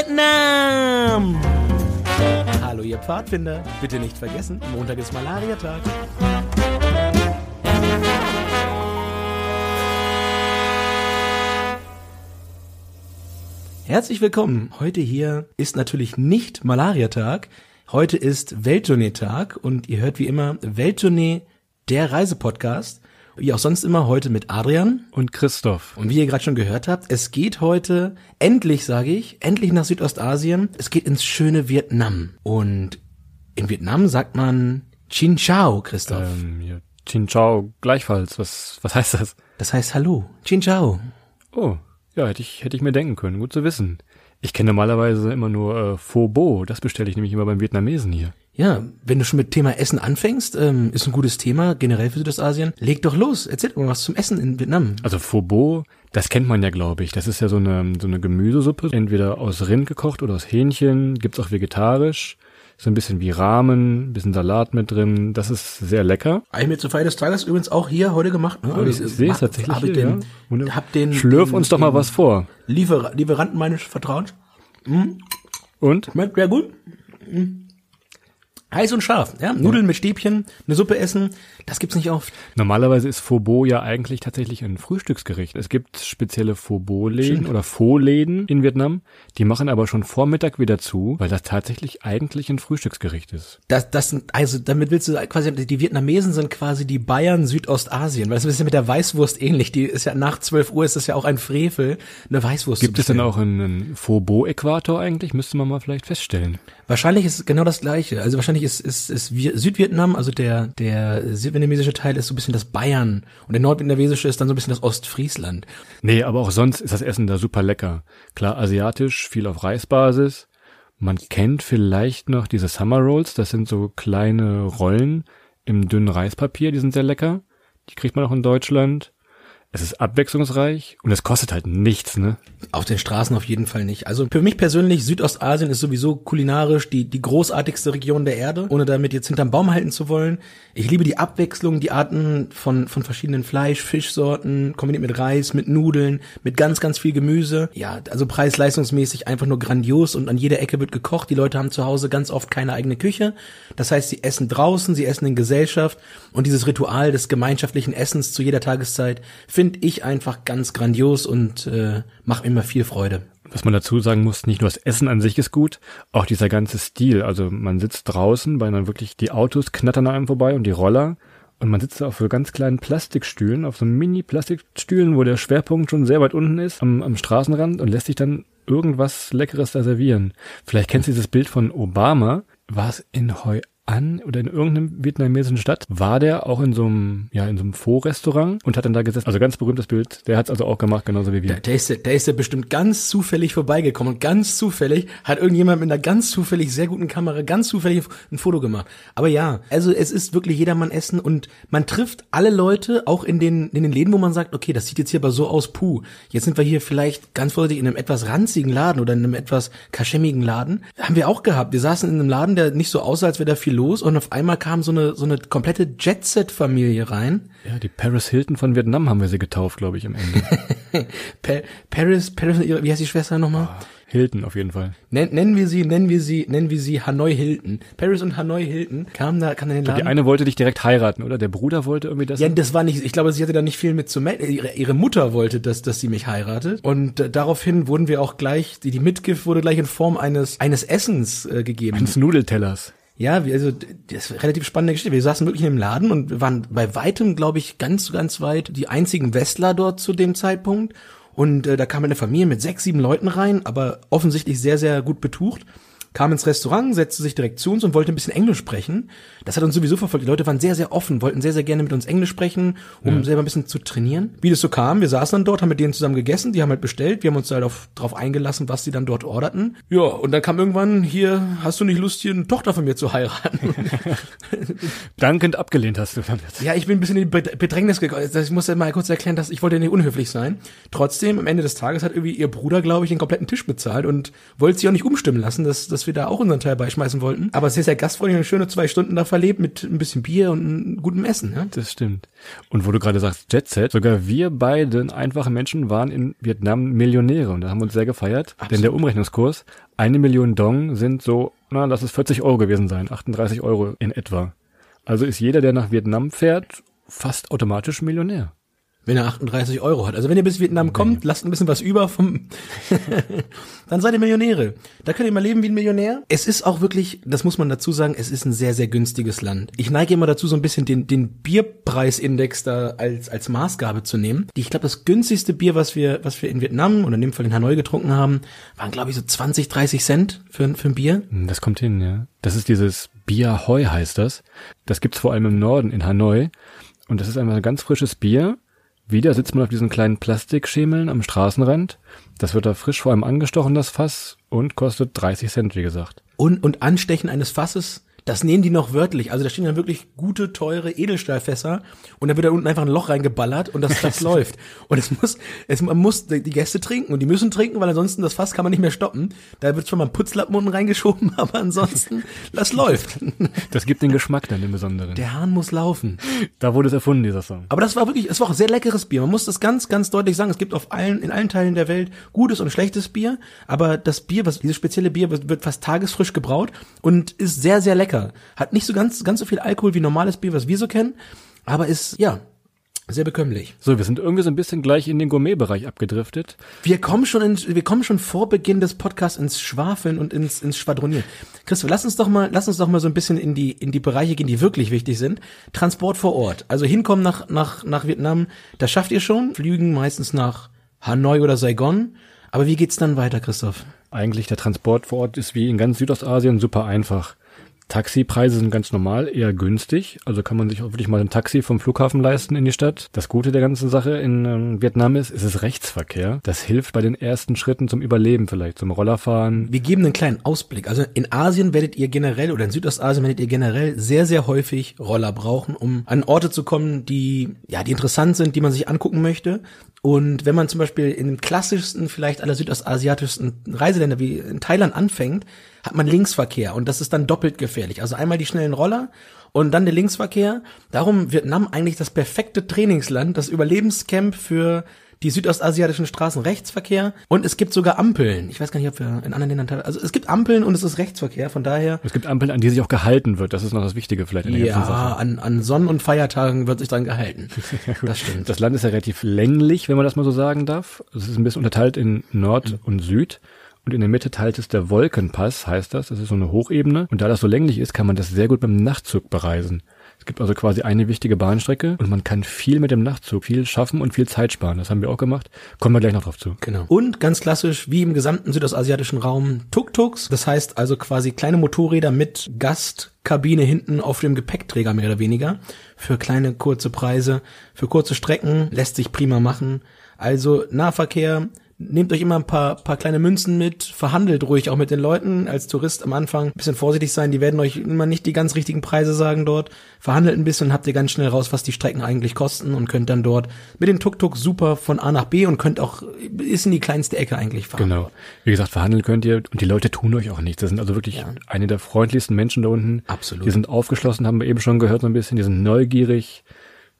Vietnam! Hallo, ihr Pfadfinder. Bitte nicht vergessen, Montag ist Malariatag. Herzlich willkommen. Heute hier ist natürlich nicht Malariatag. Heute ist Welttournee-Tag und ihr hört wie immer Welttournee, der Reisepodcast. Wie auch sonst immer heute mit Adrian. Und Christoph. Und wie ihr gerade schon gehört habt, es geht heute endlich, sage ich, endlich nach Südostasien. Es geht ins schöne Vietnam. Und in Vietnam sagt man Chin Chao, Christoph. Ähm, ja, Chin Chao gleichfalls. Was, was heißt das? Das heißt Hallo. Chin Chao. Oh, ja, hätte ich, hätte ich mir denken können. Gut zu wissen. Ich kenne normalerweise immer nur äh, Pho Bo. Das bestelle ich nämlich immer beim Vietnamesen hier. Ja, wenn du schon mit Thema Essen anfängst, ähm, ist ein gutes Thema, generell für Südostasien. Leg doch los, erzähl doch mal was zum Essen in Vietnam. Also Pho Bo, das kennt man ja, glaube ich. Das ist ja so eine, so eine Gemüsesuppe, entweder aus Rind gekocht oder aus Hähnchen. Gibt's auch vegetarisch. So ein bisschen wie Rahmen, ein bisschen Salat mit drin. Das ist sehr lecker. Ich mir zur Feier des Tages übrigens auch hier heute gemacht. Ne? Oh, ich sehe es tatsächlich Hab ich den, ja. Hab den, Schlürf den, uns doch mal was vor. Liefer Lieferanten meines Vertrauens. Und? Schmeckt sehr gut. Mm. Heiß und scharf, ja. Nudeln mit Stäbchen, eine Suppe essen, das gibt's nicht oft. Normalerweise ist Phobo ja eigentlich tatsächlich ein Frühstücksgericht. Es gibt spezielle Stimmt. oder Pho-Läden in Vietnam. Die machen aber schon Vormittag wieder zu, weil das tatsächlich eigentlich ein Frühstücksgericht ist. Das, das sind, also damit willst du quasi, die Vietnamesen sind quasi die Bayern Südostasien, weil das ist ja mit der Weißwurst ähnlich. Die ist ja nach 12 Uhr ist das ja auch ein Frevel, eine Weißwurst Gibt es denn auch einen Phobo-Äquator eigentlich? Müsste man mal vielleicht feststellen. Wahrscheinlich ist es genau das gleiche. Also wahrscheinlich ist, ist, ist Vi- Südvietnam, also der, der südvietnamesische Teil ist so ein bisschen das Bayern und der nordvietnamesische ist dann so ein bisschen das Ostfriesland. Nee, aber auch sonst ist das Essen da super lecker. Klar, asiatisch, viel auf Reisbasis. Man kennt vielleicht noch diese Summer Rolls, das sind so kleine Rollen im dünnen Reispapier, die sind sehr lecker. Die kriegt man auch in Deutschland. Es ist abwechslungsreich und es kostet halt nichts, ne? Auf den Straßen auf jeden Fall nicht. Also für mich persönlich, Südostasien ist sowieso kulinarisch die, die großartigste Region der Erde, ohne damit jetzt hinterm Baum halten zu wollen. Ich liebe die Abwechslung, die Arten von, von verschiedenen Fleisch, Fischsorten, kombiniert mit Reis, mit Nudeln, mit ganz, ganz viel Gemüse. Ja, also preis-leistungsmäßig einfach nur grandios und an jeder Ecke wird gekocht. Die Leute haben zu Hause ganz oft keine eigene Küche. Das heißt, sie essen draußen, sie essen in Gesellschaft und dieses Ritual des gemeinschaftlichen Essens zu jeder Tageszeit finde ich einfach ganz grandios und äh, macht mir immer viel Freude. Was man dazu sagen muss, nicht nur das Essen an sich ist gut, auch dieser ganze Stil. Also man sitzt draußen, weil dann wirklich die Autos knattern an einem vorbei und die Roller. Und man sitzt auf so ganz kleinen Plastikstühlen, auf so Mini-Plastikstühlen, wo der Schwerpunkt schon sehr weit unten ist, am, am Straßenrand und lässt sich dann irgendwas Leckeres da servieren. Vielleicht kennst du dieses Bild von Obama. War es in Hoi An oder in irgendeinem vietnamesischen Stadt? War der auch in so einem, ja, in so einem Pho-Restaurant und hat dann da gesessen? Also ganz berühmtes Bild. Der hat es also auch gemacht, genauso wie wir. Der, der, ist, der ist ja bestimmt ganz zufällig vorbeigekommen und ganz zufällig hat irgendjemand mit einer ganz zufällig sehr guten Kamera ganz zufällig ein Foto gemacht. Aber ja, also es ist wirklich jedermann Essen und man trifft alle Leute auch in den, in den Läden, wo man sagt, okay, das sieht jetzt hier aber so aus, puh. Jetzt sind wir hier vielleicht ganz vorsichtig in einem etwas ranzigen Laden oder in einem etwas kaschemmigen Laden. Haben wir auch gehabt. Wir saßen in einem Laden, der nicht so aussah, als wäre da viel los und auf einmal kam so eine, so eine komplette Jet-Set-Familie rein. Ja, die Paris Hilton von Vietnam haben wir sie getauft, glaube ich, am Ende. Pa Paris, Paris, wie heißt die Schwester nochmal? Hilton auf jeden Fall. Nen, nennen wir sie, nennen wir sie, nennen wir sie Hanoi Hilton. Paris und Hanoi Hilton kamen da, kam in den Die Laden. eine wollte dich direkt heiraten, oder? Der Bruder wollte irgendwie das. ja, das war nicht, ich glaube, sie hatte da nicht viel mit zu melden. Ihre, ihre Mutter wollte, dass, dass sie mich heiratet. Und äh, daraufhin wurden wir auch gleich, die, die Mitgift wurde gleich in Form eines, eines Essens äh, gegeben. eines Nudeltellers. Ja, also das ist relativ spannende Geschichte. Wir saßen wirklich in dem Laden und waren bei weitem, glaube ich, ganz, ganz weit die einzigen Westler dort zu dem Zeitpunkt. Und äh, da kam eine Familie mit sechs, sieben Leuten rein, aber offensichtlich sehr, sehr gut betucht kam ins Restaurant, setzte sich direkt zu uns und wollte ein bisschen Englisch sprechen. Das hat uns sowieso verfolgt. Die Leute waren sehr, sehr offen, wollten sehr, sehr gerne mit uns Englisch sprechen, um ja. selber ein bisschen zu trainieren. Wie das so kam, wir saßen dann dort, haben mit denen zusammen gegessen, die haben halt bestellt, wir haben uns halt auf, drauf eingelassen, was sie dann dort orderten. Ja, und dann kam irgendwann hier, hast du nicht Lust, hier eine Tochter von mir zu heiraten? Dankend abgelehnt hast du dann jetzt. Ja, ich bin ein bisschen in die Bedrängnis gekommen. Ich muss ja mal kurz erklären, dass ich wollte nicht unhöflich sein. Trotzdem, am Ende des Tages hat irgendwie ihr Bruder, glaube ich, den kompletten Tisch bezahlt und wollte sie auch nicht umstimmen lassen, dass, dass wir da auch unseren Teil beischmeißen wollten. Aber sehr, sehr gastfreundlich und schöne zwei Stunden da verlebt mit ein bisschen Bier und gutem Essen. Ja? Das stimmt. Und wo du gerade sagst, Jet Set, sogar wir beiden einfache Menschen waren in Vietnam Millionäre und da haben wir uns sehr gefeiert. Absolut. Denn der Umrechnungskurs, eine Million Dong sind so, na, lass es 40 Euro gewesen sein, 38 Euro in etwa. Also ist jeder, der nach Vietnam fährt, fast automatisch Millionär wenn er 38 Euro hat. Also wenn ihr bis Vietnam kommt, lasst ein bisschen was über vom, dann seid ihr Millionäre. Da könnt ihr mal leben wie ein Millionär. Es ist auch wirklich, das muss man dazu sagen, es ist ein sehr, sehr günstiges Land. Ich neige immer dazu, so ein bisschen den, den Bierpreisindex da als, als Maßgabe zu nehmen. Ich glaube, das günstigste Bier, was wir, was wir in Vietnam oder in dem Fall in Hanoi getrunken haben, waren, glaube ich, so 20, 30 Cent für, für ein Bier. Hm, das kommt hin, ja. Das ist dieses Bier Hoi heißt das. Das gibt's vor allem im Norden in Hanoi. Und das ist einfach ein ganz frisches Bier wieder sitzt man auf diesen kleinen Plastikschemeln am Straßenrand. Das wird da frisch vor allem angestochen, das Fass, und kostet 30 Cent, wie gesagt. Und, und Anstechen eines Fasses das nehmen die noch wörtlich. Also da stehen dann wirklich gute, teure Edelstahlfässer und da wird da unten einfach ein Loch reingeballert und das, das läuft. Und es muss, es, man muss die Gäste trinken und die müssen trinken, weil ansonsten das Fass kann man nicht mehr stoppen. Da wird zwar mal ein Putzlappen unten reingeschoben, aber ansonsten, das läuft. Das gibt den Geschmack dann, den besonderen. Der Hahn muss laufen. Da wurde es erfunden, dieser Song. Aber das war wirklich, es war auch sehr leckeres Bier. Man muss das ganz, ganz deutlich sagen. Es gibt auf allen, in allen Teilen der Welt gutes und schlechtes Bier, aber das Bier, was, dieses spezielle Bier wird fast tagesfrisch gebraut und ist sehr, sehr lecker. Hat nicht so ganz, ganz so viel Alkohol wie normales Bier, was wir so kennen, aber ist, ja, sehr bekömmlich. So, wir sind irgendwie so ein bisschen gleich in den Gourmet-Bereich abgedriftet. Wir kommen schon in, wir kommen schon vor Beginn des Podcasts ins Schwafeln und ins, ins Schwadronieren. Christoph, lass uns doch mal, lass uns doch mal so ein bisschen in die, in die Bereiche gehen, die wirklich wichtig sind. Transport vor Ort. Also hinkommen nach, nach, nach Vietnam, das schafft ihr schon. Flügen meistens nach Hanoi oder Saigon. Aber wie geht's dann weiter, Christoph? Eigentlich der Transport vor Ort ist wie in ganz Südostasien super einfach. Taxipreise sind ganz normal, eher günstig. Also kann man sich auch wirklich mal ein Taxi vom Flughafen leisten in die Stadt. Das Gute der ganzen Sache in ähm, Vietnam ist, es ist Rechtsverkehr. Das hilft bei den ersten Schritten zum Überleben vielleicht, zum Rollerfahren. Wir geben einen kleinen Ausblick. Also in Asien werdet ihr generell oder in Südostasien werdet ihr generell sehr, sehr häufig Roller brauchen, um an Orte zu kommen, die, ja, die interessant sind, die man sich angucken möchte. Und wenn man zum Beispiel in den klassischsten, vielleicht aller südostasiatischsten Reiseländer wie in Thailand anfängt, hat man Linksverkehr und das ist dann doppelt gefährlich. Also einmal die schnellen Roller und dann der Linksverkehr. Darum Vietnam eigentlich das perfekte Trainingsland, das Überlebenscamp für die südostasiatischen Straßen Rechtsverkehr und es gibt sogar Ampeln. Ich weiß gar nicht, ob wir in anderen Ländern also es gibt Ampeln und es ist Rechtsverkehr, von daher. Es gibt Ampeln, an die sich auch gehalten wird. Das ist noch das Wichtige vielleicht in der ja, ganzen Sache. an, an Sonnen- und Feiertagen wird sich dran gehalten. ja, das stimmt. Das Land ist ja relativ länglich, wenn man das mal so sagen darf. Es ist ein bisschen unterteilt in Nord mhm. und Süd. Und in der Mitte teilt es der Wolkenpass, heißt das. Das ist so eine Hochebene. Und da das so länglich ist, kann man das sehr gut beim Nachtzug bereisen. Gibt also quasi eine wichtige Bahnstrecke und man kann viel mit dem Nachtzug, viel schaffen und viel Zeit sparen. Das haben wir auch gemacht. Kommen wir gleich noch drauf zu. Genau. Und ganz klassisch, wie im gesamten südostasiatischen Raum, Tuk-Tuks. Das heißt also quasi kleine Motorräder mit Gastkabine hinten auf dem Gepäckträger mehr oder weniger. Für kleine, kurze Preise. Für kurze Strecken lässt sich prima machen. Also Nahverkehr, nehmt euch immer ein paar, paar kleine Münzen mit, verhandelt ruhig auch mit den Leuten als Tourist am Anfang. Ein bisschen vorsichtig sein, die werden euch immer nicht die ganz richtigen Preise sagen dort. Verhandelt ein bisschen und habt ihr ganz schnell raus, was die Strecken eigentlich kosten und könnt dann dort mit dem Tuk-Tuk super von A nach B und könnt auch, ist in die kleinste Ecke eigentlich fahren. Genau. Wie gesagt, verhandeln könnt ihr und die Leute tun euch auch nichts. Das sind also wirklich ja. eine der freundlichsten Menschen da unten. Absolut. Die sind aufgeschlossen, haben wir eben schon gehört so ein bisschen, die sind neugierig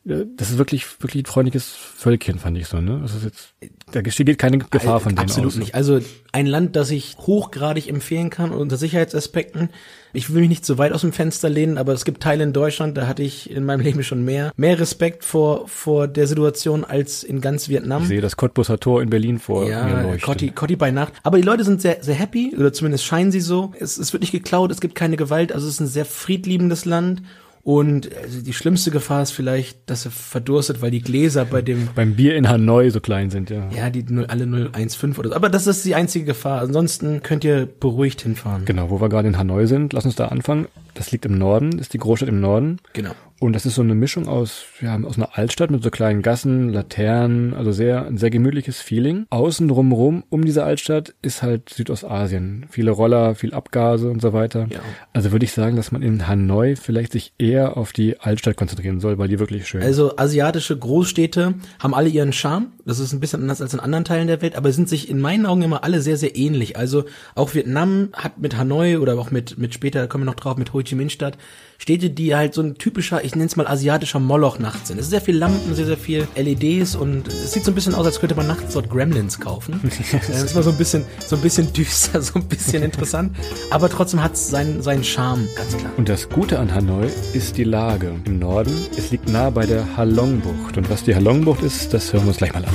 das ist wirklich, wirklich ein freundliches Völkchen, fand ich so, ne? Das ist jetzt, da geht keine Gefahr von denen Absolut aus. nicht. Also ein Land, das ich hochgradig empfehlen kann unter Sicherheitsaspekten. Ich will mich nicht zu weit aus dem Fenster lehnen, aber es gibt Teile in Deutschland, da hatte ich in meinem Leben schon mehr, mehr Respekt vor, vor der Situation als in ganz Vietnam. Ich sehe das Cottbuser Tor in Berlin vor ja, mir leuchten. Cotti, Cotti bei Nacht. Aber die Leute sind sehr, sehr happy, oder zumindest scheinen sie so. Es, es wird nicht geklaut, es gibt keine Gewalt, also es ist ein sehr friedliebendes Land Und also die schlimmste Gefahr ist vielleicht, dass er verdurstet, weil die Gläser bei dem Beim Bier in Hanoi so klein sind, ja. ja, die null- alle 015 oder so. Aber das ist die einzige Gefahr. Ansonsten könnt ihr beruhigt hinfahren. Genau, wo wir gerade in Hanoi sind, lass uns da anfangen. Das liegt im Norden, ist die Großstadt im Norden. Genau. Und das ist so eine Mischung aus, ja, aus einer Altstadt mit so kleinen Gassen, Laternen, also sehr, ein sehr gemütliches Feeling. Außen drumherum, um diese Altstadt, ist halt Südostasien. Viele Roller, viel Abgase und so weiter. Ja. Also würde ich sagen, dass man in Hanoi vielleicht sich eher auf die Altstadt konzentrieren soll, weil die wirklich schön ist. Also asiatische Großstädte haben alle ihren Charme. Das ist ein bisschen anders als in anderen Teilen der Welt, aber sind sich in meinen Augen immer alle sehr, sehr ähnlich. Also auch Vietnam hat mit Hanoi oder auch mit, mit später kommen wir noch drauf, mit Ho Chi Minh Stadt, Städte, die halt so ein typischer, ich nenne es mal asiatischer Moloch nachts sind. Es ist sehr viel Lampen, sehr, sehr viel LEDs und es sieht so ein bisschen aus, als könnte man nachts dort Gremlins kaufen. das ist mal so ein bisschen, so ein bisschen düster, so ein bisschen interessant. Aber trotzdem hat es seinen, seinen Charme, ganz klar. Und das Gute an Hanoi ist die Lage. Im Norden, es liegt nah bei der Halong-Bucht. Und was die Halong-Bucht ist, das hören wir uns gleich mal an.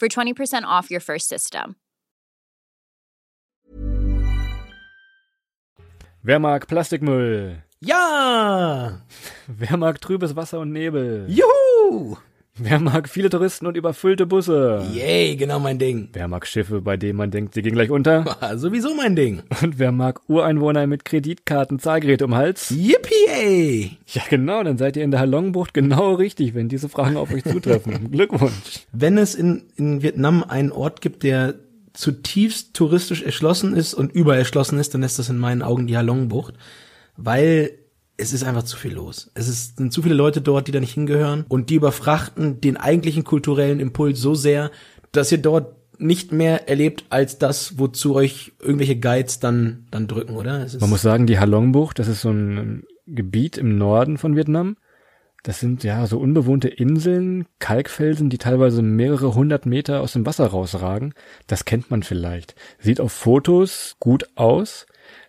for 20% off your first system. Wer mag Plastikmüll? Ja! Wer mag trübes Wasser und Nebel? Juhu! Wer mag viele Touristen und überfüllte Busse? Yay, genau mein Ding. Wer mag Schiffe, bei denen man denkt, sie gehen gleich unter? Ah, Sowieso mein Ding. Und wer mag Ureinwohner mit Kreditkarten, Zahlgeräte um Hals? Yippie, ey! Ja, genau, dann seid ihr in der Halongbucht genau richtig, wenn diese Fragen auf euch zutreffen. Glückwunsch. Wenn es in, in Vietnam einen Ort gibt, der zutiefst touristisch erschlossen ist und übererschlossen ist, dann ist das in meinen Augen die Halongbucht, weil es ist einfach zu viel los. Es ist, sind zu viele Leute dort, die da nicht hingehören und die überfrachten den eigentlichen kulturellen Impuls so sehr, dass ihr dort nicht mehr erlebt als das, wozu euch irgendwelche Guides dann dann drücken, oder? Man muss sagen, die Halongbucht, das ist so ein Gebiet im Norden von Vietnam. Das sind ja so unbewohnte Inseln, Kalkfelsen, die teilweise mehrere hundert Meter aus dem Wasser rausragen. Das kennt man vielleicht. Sieht auf Fotos gut aus.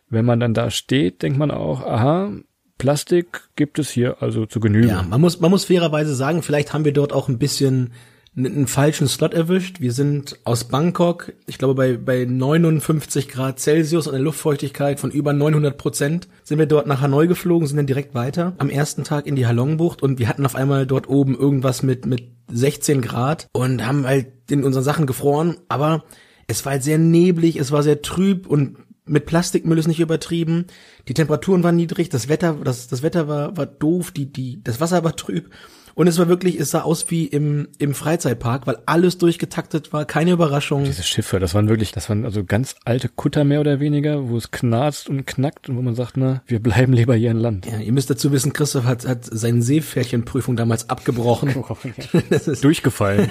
Wenn man dann da steht, denkt man auch, aha, Plastik gibt es hier also zu Genüge. Ja, man muss, man muss fairerweise sagen, vielleicht haben wir dort auch ein bisschen einen, einen falschen Slot erwischt. Wir sind aus Bangkok, ich glaube bei, bei 59 Grad Celsius und einer Luftfeuchtigkeit von über 900 Prozent sind wir dort nach Hanoi geflogen, sind dann direkt weiter am ersten Tag in die Halongbucht und wir hatten auf einmal dort oben irgendwas mit, mit 16 Grad und haben halt in unseren Sachen gefroren, aber es war halt sehr neblig, es war sehr trüb und mit Plastikmüll ist nicht übertrieben. Die Temperaturen waren niedrig, das Wetter, das, das Wetter war, war doof, die, die, das Wasser war trüb. Und es war wirklich, es sah aus wie im, im Freizeitpark, weil alles durchgetaktet war, keine Überraschung. Diese Schiffe, das waren wirklich, das waren also ganz alte Kutter mehr oder weniger, wo es knarzt und knackt und wo man sagt, na, wir bleiben lieber hier in Land. Ja, ihr müsst dazu wissen, Christoph hat, hat seine Seepferdchenprüfung damals abgebrochen. Das ist, Durchgefallen.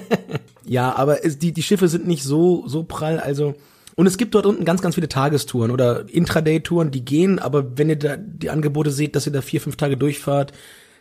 ja, aber es, die, die Schiffe sind nicht so, so prall, also, und es gibt dort unten ganz, ganz viele Tagestouren oder Intraday-Touren, die gehen, aber wenn ihr da die Angebote seht, dass ihr da vier, fünf Tage durchfahrt,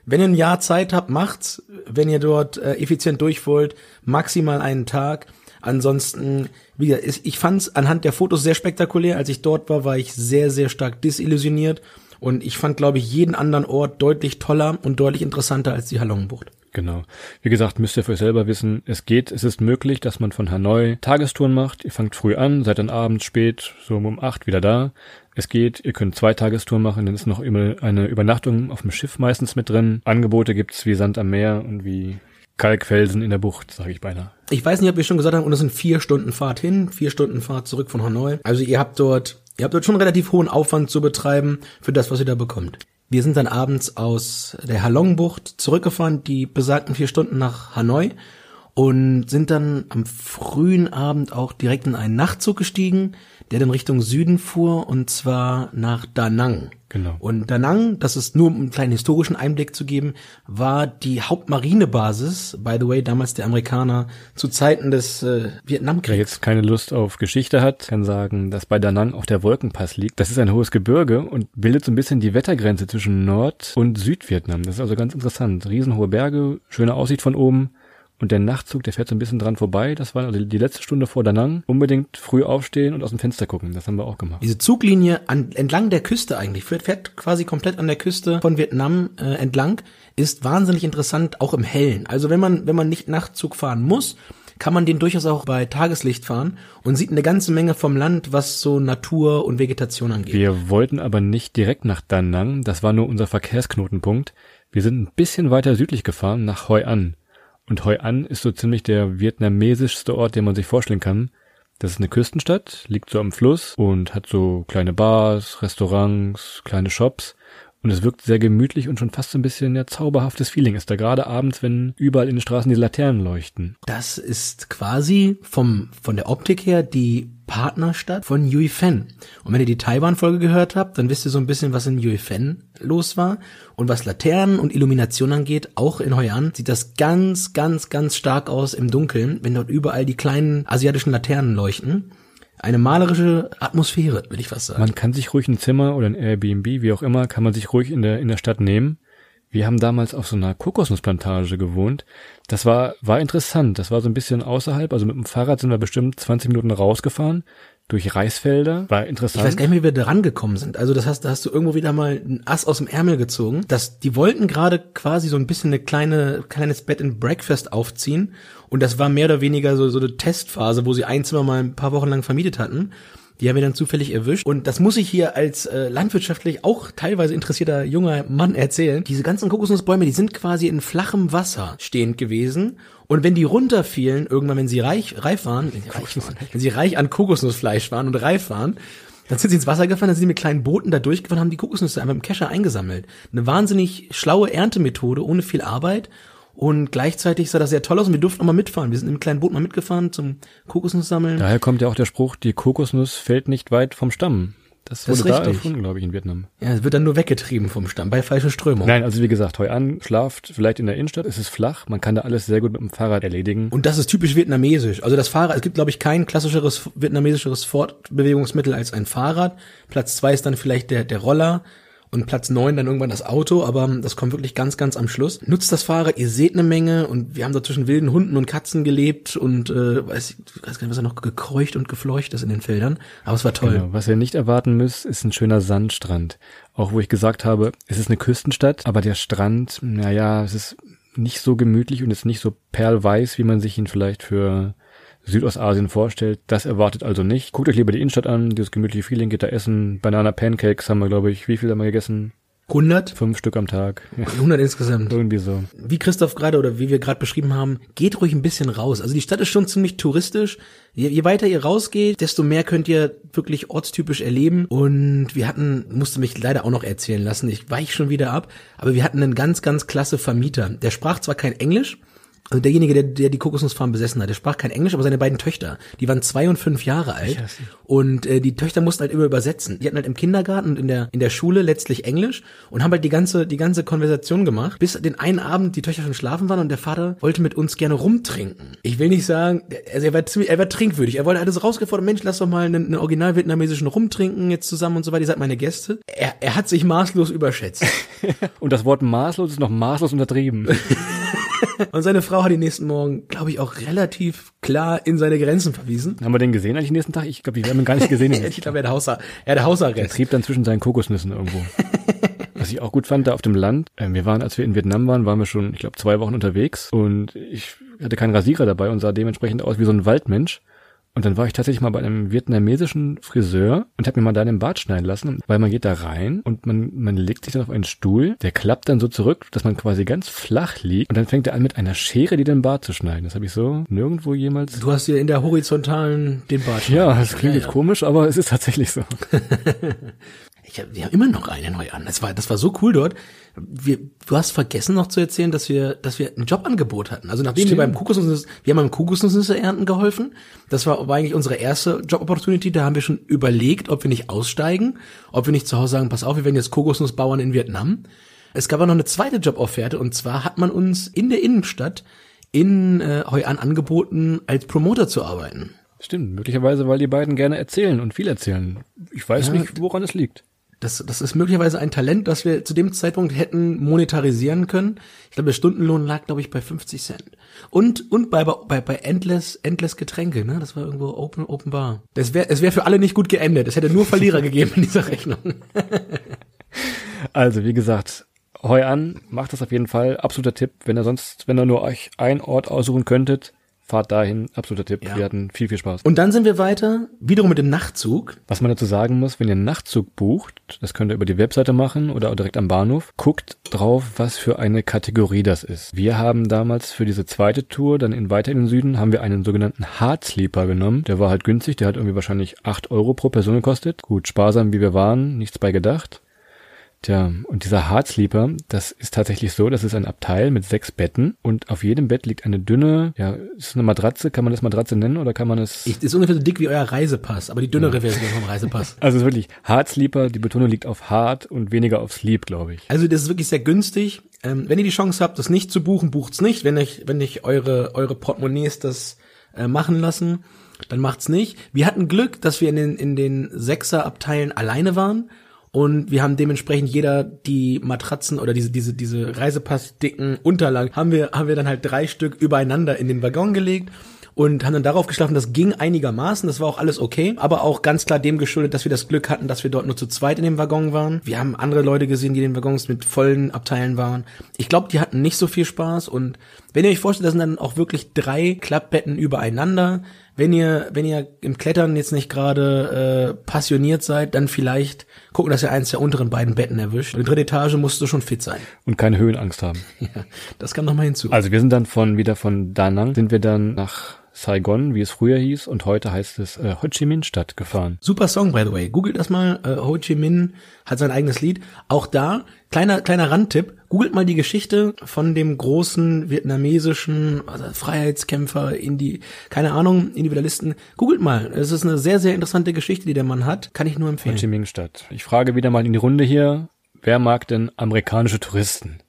wenn ihr ein Jahr Zeit habt, macht's. Wenn ihr dort äh, effizient durch wollt, maximal einen Tag. Ansonsten, wie gesagt, ich fand's anhand der Fotos sehr spektakulär. Als ich dort war, war ich sehr, sehr stark desillusioniert. Und ich fand, glaube ich, jeden anderen Ort deutlich toller und deutlich interessanter als die Halongbucht. Genau. Wie gesagt, müsst ihr für euch selber wissen, es geht, es ist möglich, dass man von Hanoi Tagestouren macht. Ihr fangt früh an, seid dann abends spät, so um acht wieder da. Es geht, ihr könnt zwei Tagestouren machen, dann ist noch immer eine Übernachtung auf dem Schiff meistens mit drin. Angebote gibt's wie Sand am Meer und wie Kalkfelsen in der Bucht, sage ich beinahe. Ich weiß nicht, ob wir schon gesagt haben, und es sind vier Stunden Fahrt hin, vier Stunden Fahrt zurück von Hanoi. Also ihr habt dort, ihr habt dort schon relativ hohen Aufwand zu betreiben für das, was ihr da bekommt. Wir sind dann abends aus der Halongbucht zurückgefahren, die besagten vier Stunden nach Hanoi. und sind dann am frühen Abend auch direkt in einen Nachtzug gestiegen, der dann Richtung Süden fuhr und zwar nach Da Nang. Genau. Und Da Nang, das ist nur um einen kleinen historischen Einblick zu geben, war die Hauptmarinebasis, by the way, damals der Amerikaner zu Zeiten des äh, Wer Vietnamkriegs. jetzt keine Lust auf Geschichte hat, kann sagen, dass bei Da Nang auch der Wolkenpass liegt. Das ist ein hohes Gebirge und bildet so ein bisschen die Wettergrenze zwischen Nord- und Südvietnam. Das ist also ganz interessant. Riesenhohe Berge, schöne Aussicht von oben. Und der Nachtzug, der fährt so ein bisschen dran vorbei. Das war also die letzte Stunde vor Da Nang. Unbedingt früh aufstehen und aus dem Fenster gucken. Das haben wir auch gemacht. Diese Zuglinie an, entlang der Küste eigentlich, fährt, fährt quasi komplett an der Küste von Vietnam äh, entlang, ist wahnsinnig interessant, auch im Hellen. Also wenn man, wenn man nicht Nachtzug fahren muss, kann man den durchaus auch bei Tageslicht fahren und sieht eine ganze Menge vom Land, was so Natur und Vegetation angeht. Wir wollten aber nicht direkt nach Da Nang. Das war nur unser Verkehrsknotenpunkt. Wir sind ein bisschen weiter südlich gefahren, nach Hoi An. Und Hoi An ist so ziemlich der vietnamesischste Ort, den man sich vorstellen kann. Das ist eine Küstenstadt, liegt so am Fluss und hat so kleine Bars, Restaurants, kleine Shops. Und es wirkt sehr gemütlich und schon fast so ein bisschen ja zauberhaftes Feeling ist da gerade abends, wenn überall in den Straßen die Laternen leuchten. Das ist quasi vom, von der Optik her die Partnerstadt von Yui Fen. Und wenn ihr die Taiwan-Folge gehört habt, dann wisst ihr so ein bisschen, was in Yui Fen los war. Und was Laternen und Illumination angeht, auch in Hoi An, sieht das ganz, ganz, ganz stark aus im Dunkeln, wenn dort überall die kleinen asiatischen Laternen leuchten. Eine malerische Atmosphäre, würde ich fast sagen. Man kann sich ruhig ein Zimmer oder ein Airbnb, wie auch immer, kann man sich ruhig in der, in der Stadt nehmen. Wir haben damals auf so einer Kokosnussplantage gewohnt. Das war, war interessant. Das war so ein bisschen außerhalb. Also mit dem Fahrrad sind wir bestimmt 20 Minuten rausgefahren. Durch Reisfelder. War Ich interessant. weiß gar nicht mehr, wie wir da rangekommen sind. Also das heißt, da hast du irgendwo wieder mal ein Ass aus dem Ärmel gezogen. Das, die wollten gerade quasi so ein bisschen eine kleine, kleines Bed and Breakfast aufziehen. Und das war mehr oder weniger so, so eine Testphase, wo sie ein Zimmer mal ein paar Wochen lang vermietet hatten. Die haben wir dann zufällig erwischt. Und das muss ich hier als äh, landwirtschaftlich auch teilweise interessierter junger Mann erzählen. Diese ganzen Kokosnussbäume, die sind quasi in flachem Wasser stehend gewesen. Und wenn die runterfielen, irgendwann, wenn sie reich, reif waren, wenn sie reich waren, wenn sie reich an Kokosnussfleisch waren und reif waren, dann sind sie ins Wasser gefahren, dann sind sie mit kleinen Booten da durchgefahren, haben die Kokosnüsse einfach im Kescher eingesammelt. Eine wahnsinnig schlaue Erntemethode, ohne viel Arbeit. Und gleichzeitig sah das sehr toll aus und wir durften auch mal mitfahren. Wir sind im kleinen Boot mal mitgefahren zum Kokosnuss sammeln. Daher kommt ja auch der Spruch, die Kokosnuss fällt nicht weit vom Stamm. Das Das wurde ist da richtig. erfunden, glaube ich, in Vietnam. Ja, es wird dann nur weggetrieben vom Stamm, bei falscher Strömung. Nein, also wie gesagt, Hoi An schlaft vielleicht in der Innenstadt. Es ist flach. Man kann da alles sehr gut mit dem Fahrrad erledigen. Und das ist typisch vietnamesisch. Also das Fahrrad, es gibt, glaube ich, kein klassischeres vietnamesischeres Fortbewegungsmittel als ein Fahrrad. Platz zwei ist dann vielleicht der, der Roller und Platz neun dann irgendwann das Auto, aber das kommt wirklich ganz, ganz am Schluss. Nutzt das Fahrrad, ihr seht eine Menge und wir haben da zwischen wilden Hunden und Katzen gelebt und äh, weiß, weiß gar nicht, was da noch gekreucht und gefleucht ist in den Feldern. Aber es war toll. Genau. Was ihr nicht erwarten müsst, ist ein schöner Sandstrand. Auch wo ich gesagt habe, es ist eine Küstenstadt, aber der Strand, naja, es ist nicht so gemütlich und ist nicht so perlweiß, wie man sich ihn vielleicht für Südostasien vorstellt. Das erwartet also nicht. Guckt euch lieber die Innenstadt an, dieses gemütliche Feeling, geht da essen. Banana Pancakes haben wir, glaube ich, wie viel haben wir gegessen? 100? Fünf Stück am Tag. Ja, 100 insgesamt. irgendwie so. wie Christoph gerade oder wie wir gerade beschrieben haben, geht ruhig ein bisschen raus. Also die Stadt ist schon ziemlich touristisch. Je, je weiter ihr rausgeht, desto mehr könnt ihr wirklich ortstypisch erleben. Und wir hatten, musste mich leider auch noch erzählen lassen, ich weich schon wieder ab, aber wir hatten einen ganz, ganz klasse Vermieter. Der sprach zwar kein Englisch, also derjenige, der, der die Kokosnussfarm besessen hat, der sprach kein Englisch, aber seine beiden Töchter, die waren zwei und fünf Jahre alt. Und äh, die Töchter mussten halt immer übersetzen. Die hatten halt im Kindergarten und in der, in der Schule letztlich Englisch und haben halt die ganze, die ganze Konversation gemacht, bis den einen Abend die Töchter schon schlafen waren und der Vater wollte mit uns gerne rumtrinken. Ich will nicht sagen, also er war, ziemlich, er war trinkwürdig. Er wollte alles rausgefordert, Mensch, lass doch mal einen, einen original vietnamesischen Rumtrinken jetzt zusammen und so weiter. Ihr seid meine Gäste. Er, er hat sich maßlos überschätzt. Und das Wort maßlos ist noch maßlos untertrieben. Und seine Frau hat den nächsten Morgen, glaube ich, auch relativ klar in seine Grenzen verwiesen. haben wir den gesehen eigentlich den nächsten Tag? Ich glaube, wir haben ihn gar nicht gesehen. Ich glaube, er hat Hausar er hat Hausarrest. Er trieb dann zwischen seinen Kokosnüssen irgendwo. Was ich auch gut fand, da auf dem Land, äh, wir waren, als wir in Vietnam waren, waren wir schon, ich glaube, zwei Wochen unterwegs und ich hatte keinen Rasierer dabei und sah dementsprechend aus wie so ein Waldmensch. Und dann war ich tatsächlich mal bei einem vietnamesischen Friseur und habe mir mal da den Bart schneiden lassen, weil man geht da rein und man, man legt sich dann auf einen Stuhl, der klappt dann so zurück, dass man quasi ganz flach liegt und dann fängt er an mit einer Schere, die den Bart zu schneiden. Das habe ich so nirgendwo jemals Du hast dir in der horizontalen den Bart. ja, das klingt jetzt komisch, aber es ist tatsächlich so. Ich hab, wir haben immer noch einen in Hoi an. Das war, das war so cool dort. Wir, du hast vergessen noch zu erzählen, dass wir, dass wir ein Jobangebot hatten. Also nachdem Stimmt. wir beim Kokosnuss, wir haben beim Kokosnüsse ernten geholfen. Das war, war eigentlich unsere erste Job-Opportunity. Da haben wir schon überlegt, ob wir nicht aussteigen, ob wir nicht zu Hause sagen, pass auf, wir werden jetzt Kokosnussbauern in Vietnam. Es gab aber noch eine zweite Jobofferte und zwar hat man uns in der Innenstadt in äh, Hoi an angeboten, als Promoter zu arbeiten. Stimmt, möglicherweise, weil die beiden gerne erzählen und viel erzählen. Ich weiß Ja, nicht, woran es liegt. Das, das ist möglicherweise ein Talent, das wir zu dem Zeitpunkt hätten monetarisieren können. Ich glaube, der Stundenlohn lag, glaube ich, bei 50 Cent. Und, und bei, bei, bei Endless, Endless Getränke, ne? Das war irgendwo Open, Open Bar. Das wäre, es wäre für alle nicht gut geendet. Es hätte nur Verlierer gegeben in dieser Rechnung. Also, wie gesagt, Hoi an, macht das auf jeden Fall. Absoluter Tipp. Wenn ihr sonst, wenn ihr nur euch einen Ort aussuchen könntet, fahrt dahin. Absoluter Tipp. Ja. Wir hatten viel, viel Spaß. Und dann sind wir weiter, wiederum mit dem Nachtzug. Was man dazu sagen muss, wenn ihr einen Nachtzug bucht, das könnt ihr über die Webseite machen oder direkt am Bahnhof, guckt drauf, was für eine Kategorie das ist. Wir haben damals für diese zweite Tour, dann in weiter in den Süden, haben wir einen sogenannten Hard Sleeper genommen. Der war halt günstig, der hat irgendwie wahrscheinlich acht Euro pro Person gekostet. Gut, sparsam wie wir waren, nichts bei gedacht. Tja, und dieser Hard Sleeper, das ist tatsächlich so, das ist ein Abteil mit sechs Betten und auf jedem Bett liegt eine dünne, ja, ist eine Matratze, kann man das Matratze nennen oder kann man es... Ist ungefähr so dick wie euer Reisepass, aber die dünnere Version vom Reisepass. Also es ist wirklich Hard Sleeper, die Betonung liegt auf Hard und weniger auf Sleep, glaube ich. Also das ist wirklich sehr günstig. Ähm, wenn ihr die Chance habt, das nicht zu buchen, bucht's nicht. Wenn euch, wenn euch eure, eure Portemonnaies das äh, machen lassen, dann macht's nicht. Wir hatten Glück, dass wir in den, in den Sechser-Abteilen alleine waren. Und wir haben dementsprechend jeder die Matratzen oder diese, diese, diese Reisepassdicken Unterlagen haben wir, haben wir dann halt drei Stück übereinander in den Waggon gelegt und haben dann darauf geschlafen. Das ging einigermaßen, das war auch alles okay, aber auch ganz klar dem geschuldet, dass wir das Glück hatten, dass wir dort nur zu zweit in dem Waggon waren. Wir haben andere Leute gesehen, die in den Waggons mit vollen Abteilen waren. Ich glaube, die hatten nicht so viel Spaß und wenn ihr euch vorstellt, das sind dann auch wirklich drei Klappbetten übereinander. Wenn ihr, wenn ihr im Klettern jetzt nicht gerade äh, passioniert seid, dann vielleicht gucken, dass ihr eins der unteren beiden Betten erwischt. Die dritte Etage musst du schon fit sein. Und keine Höhenangst haben. Ja, das kam noch mal hinzu. Also wir sind dann von wieder von Da Nang, sind wir dann nach Saigon, wie es früher hieß, und heute heißt es äh, Ho Chi Minh Stadt gefahren. Super Song, by the way. Googelt das mal. Äh, Ho Chi Minh hat sein eigenes Lied. Auch da, kleiner, kleiner Randtipp. Googelt mal die Geschichte von dem großen vietnamesischen also Freiheitskämpfer, Indi, keine Ahnung, Individualisten. Googelt mal. Es ist eine sehr, sehr interessante Geschichte, die der Mann hat. Kann ich nur Ho Chi empfehlen. Minh Stadt. Ich frage wieder mal in die Runde hier, wer mag denn amerikanische Touristen?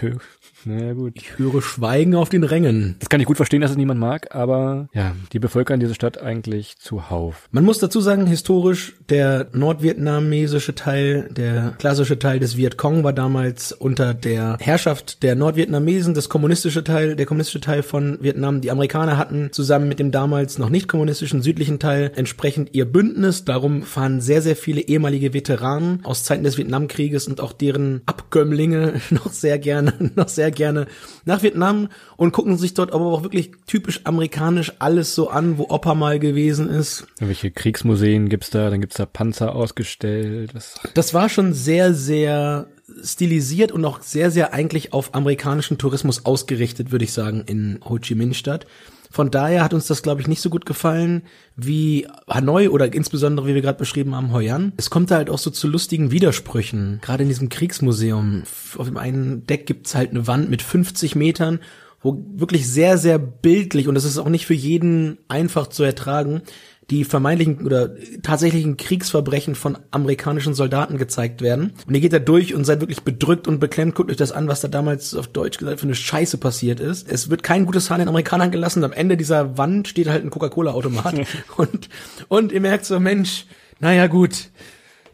Ja. Naja, gut. Ich höre Schweigen auf den Rängen. Das kann ich gut verstehen, dass es niemand mag, aber ja, die bevölkern diese Stadt eigentlich zuhauf. Man muss dazu sagen, historisch, der nordvietnamesische Teil, der klassische Teil des Vietcong war damals unter der Herrschaft der Nordvietnamesen, das kommunistische Teil, der kommunistische Teil von Vietnam. Die Amerikaner hatten zusammen mit dem damals noch nicht kommunistischen südlichen Teil entsprechend ihr Bündnis. Darum fahren sehr, sehr viele ehemalige Veteranen aus Zeiten des Vietnamkrieges und auch deren Abkömmlinge noch sehr gerne, noch sehr gerne nach Vietnam und gucken sich dort aber auch wirklich typisch amerikanisch alles so an, wo Opa mal gewesen ist. Welche Kriegsmuseen gibt's da? Dann gibt's da Panzer ausgestellt. Das Das war schon sehr, sehr stilisiert und auch sehr, sehr eigentlich auf amerikanischen Tourismus ausgerichtet, würde ich sagen, in Ho Chi Minh Stadt. Von daher hat uns das, glaube ich, nicht so gut gefallen wie Hanoi oder insbesondere, wie wir gerade beschrieben haben, Hoi An. Es kommt da halt auch so zu lustigen Widersprüchen. Gerade in diesem Kriegsmuseum. Auf dem einen Deck gibt's halt eine Wand mit 50 Metern, wo wirklich sehr, sehr bildlich, und das ist auch nicht für jeden einfach zu ertragen, die vermeintlichen oder tatsächlichen Kriegsverbrechen von amerikanischen Soldaten gezeigt werden. Und ihr geht da durch und seid wirklich bedrückt und beklemmt. Guckt euch das an, was da damals auf Deutsch gesagt für eine Scheiße passiert ist. Es wird kein gutes Haar den Amerikanern gelassen. Und am Ende dieser Wand steht halt ein Coca-Cola-Automat. und, und ihr merkt so, Mensch, naja gut,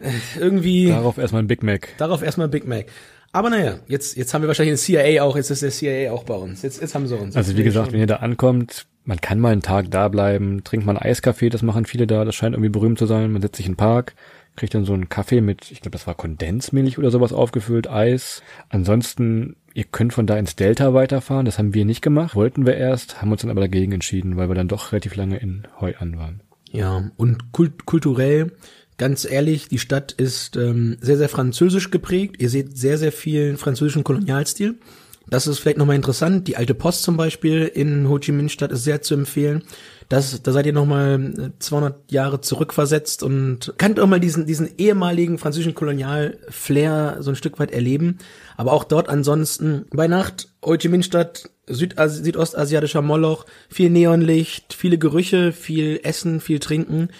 äh, irgendwie darauf erstmal ein Big Mac. darauf erstmal Big Mac. Aber naja, jetzt, jetzt haben wir wahrscheinlich den CIA auch, jetzt ist der CIA auch bei uns. Jetzt, jetzt haben sie uns. Also wie gesagt, wenn ihr da ankommt, man kann mal einen Tag da bleiben, trinkt mal einen Eiskaffee, das machen viele da, das scheint irgendwie berühmt zu sein. Man setzt sich in den Park, kriegt dann so einen Kaffee mit, ich glaube, das war Kondensmilch oder sowas aufgefüllt, Eis. Ansonsten, ihr könnt von da ins Delta weiterfahren, das haben wir nicht gemacht, wollten wir erst, haben uns dann aber dagegen entschieden, weil wir dann doch relativ lange in Hoi an waren. Ja, und kult kulturell, ganz ehrlich, die Stadt ist ähm, sehr, sehr französisch geprägt. Ihr seht sehr, sehr viel französischen Kolonialstil. Das ist vielleicht nochmal interessant. Die alte Post zum Beispiel in Ho Chi Minh Stadt ist sehr zu empfehlen. Das, da seid ihr nochmal 200 Jahre zurückversetzt und könnt auch mal diesen, diesen ehemaligen französischen Kolonial-Flair so ein Stück weit erleben. Aber auch dort ansonsten bei Nacht, Ho Chi Minh Stadt, Südas südostasiatischer Moloch, viel Neonlicht, viele Gerüche, viel Essen, viel Trinken.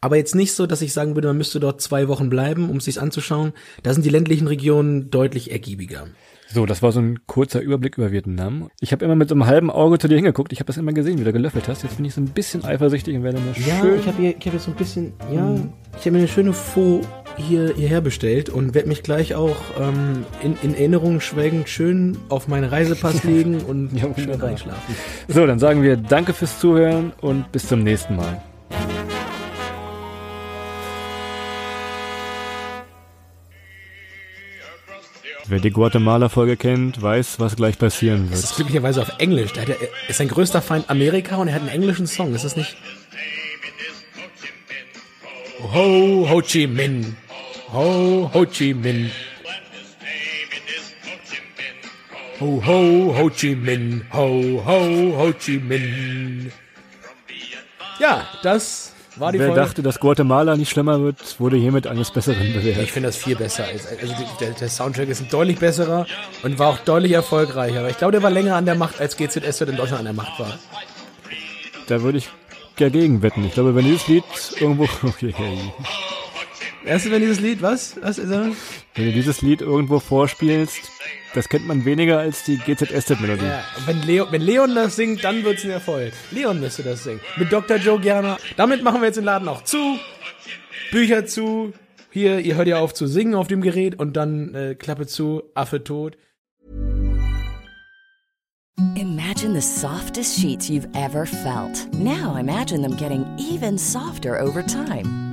Aber jetzt nicht so, dass ich sagen würde, man müsste dort zwei Wochen bleiben, um es sich anzuschauen. Da sind die ländlichen Regionen deutlich ergiebiger. So, das war so ein kurzer Überblick über Vietnam. Ich habe immer mit so einem halben Auge zu dir hingeguckt. Ich habe das immer gesehen, wie du gelöffelt hast. Jetzt bin ich so ein bisschen eifersüchtig und werde mal Ja, schön. ich habe hier, ich habe jetzt so ein bisschen, ja, ich habe mir eine schöne Faux hier hierher bestellt und werde mich gleich auch ähm, in, in Erinnerungen schwelgend schön auf meinen Reisepass legen und Ja, schön reinschlafen. So, dann sagen wir Danke fürs Zuhören und bis zum nächsten Mal. Wer die Guatemala-Folge kennt, weiß, was gleich passieren Das wird. ist glücklicherweise auf Englisch. Da hat er, ist sein größter Feind Amerika und er hat einen englischen Song. Ist das nicht? Ho, Ho Chi Minh. Ho, Ho Chi Minh. Ho, ho, Ho Chi Minh. Ho, ho, Ho Chi Minh. Ja, das war die Wer Folge. dachte, dass Guatemala nicht schlimmer wird, wurde hiermit eines Besseren bewährt. Ich finde das viel besser. als- Also der, der Soundtrack ist ein deutlich besserer und war auch deutlich erfolgreicher. Aber ich glaube, der war länger an der Macht, als GZS in Deutschland an der Macht war. Da würde ich dagegen wetten. Ich glaube, wenn dieses Lied irgendwo, okay, Erst wenn dieses Lied, was? Was ist er? wenn du dieses Lied irgendwo vorspielst, das kennt man weniger als die GZS-Melodie. Ja, wenn, Leo, wenn Leon das singt, dann wird's ein Erfolg. Leon müsste das singen. Mit Dr. Joe Gerner. Damit machen wir jetzt den Laden auch zu. Bücher zu. Hier, ihr hört ja auf zu singen auf dem Gerät und dann äh, Klappe zu, Affe tot. Imagine the softest sheets you've ever felt. Now imagine them getting even softer over time.